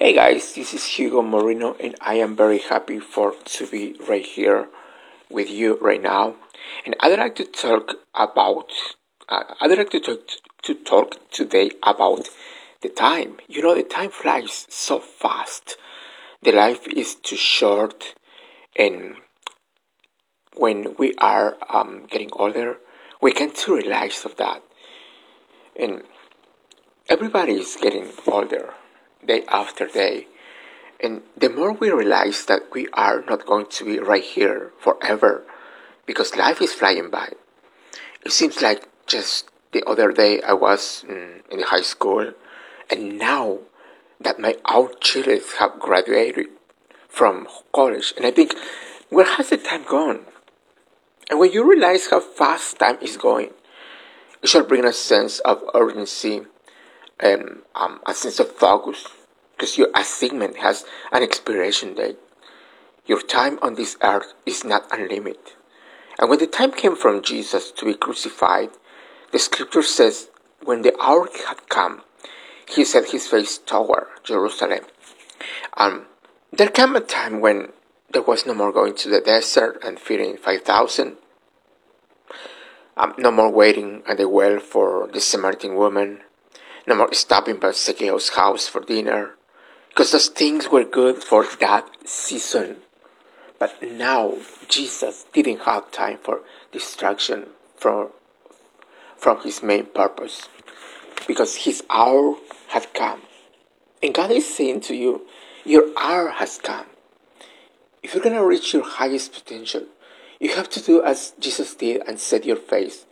Hey guys, this is Hugo Moreno, and I am very happy for to be right here with you right now. And I'd like to talk about, uh, I'd like to talk to talk today about the time. You know, the time flies so fast. The life is too short, and when we are um, getting older, we can to realize of that. And everybody is getting older day after day. And the more we realize that we are not going to be right here forever, because life is flying by. It seems like just the other day I was in, in high school, and now that my own children have graduated from college, and I think, where has the time gone? And when you realize how fast time is going, it should bring a sense of urgency and um, a sense of focus because your assignment has an expiration date. Your time on this earth is not unlimited. And when the time came from Jesus to be crucified, the scripture says, when the hour had come, he set his face toward Jerusalem. Um, there came a time when there was no more going to the desert and feeding 5,000. Um, no more waiting at the well for the Samaritan woman. No more stopping by Zacchaeus' house for dinner because those things were good for that season. But now Jesus didn't have time for distraction from, from his main purpose because his hour had come. And God is saying to you, Your hour has come. If you're going to reach your highest potential, you have to do as Jesus did and set your face.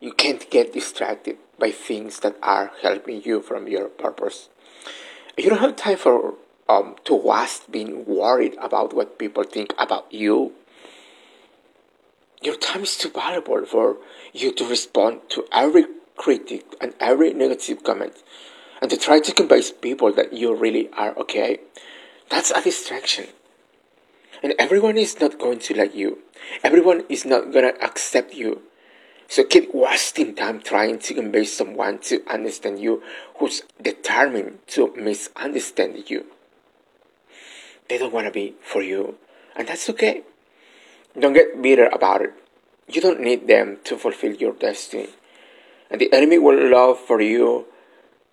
You can't get distracted by things that are helping you from your purpose. You don't have time for um, to waste being worried about what people think about you. Your time is too valuable for you to respond to every critic and every negative comment and to try to convince people that you really are okay. That's a distraction. And everyone is not going to like you. Everyone is not going to accept you. So keep wasting time trying to convince someone to understand you who's determined to misunderstand you. They don't want to be for you, and that's okay. Don't get bitter about it. You don't need them to fulfill your destiny. And the enemy will love for you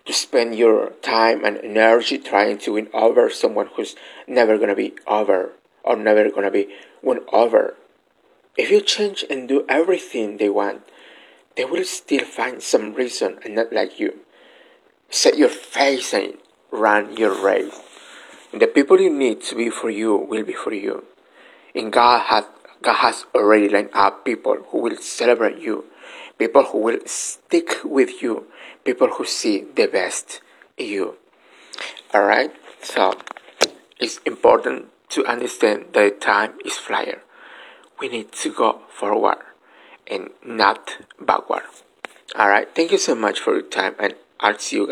to spend your time and energy trying to win over someone who's never going to be over or never going to be won over if you change and do everything they want, they will still find some reason and not like you. Set your face and run your race. The people you need to be for you will be for you. And God has, God has already lined up people who will celebrate you, people who will stick with you, people who see the best in you. Alright? So, it's important to understand that time is flyer we need to go forward and not backward. All right. Thank you so much for your time, and I'll see you guys.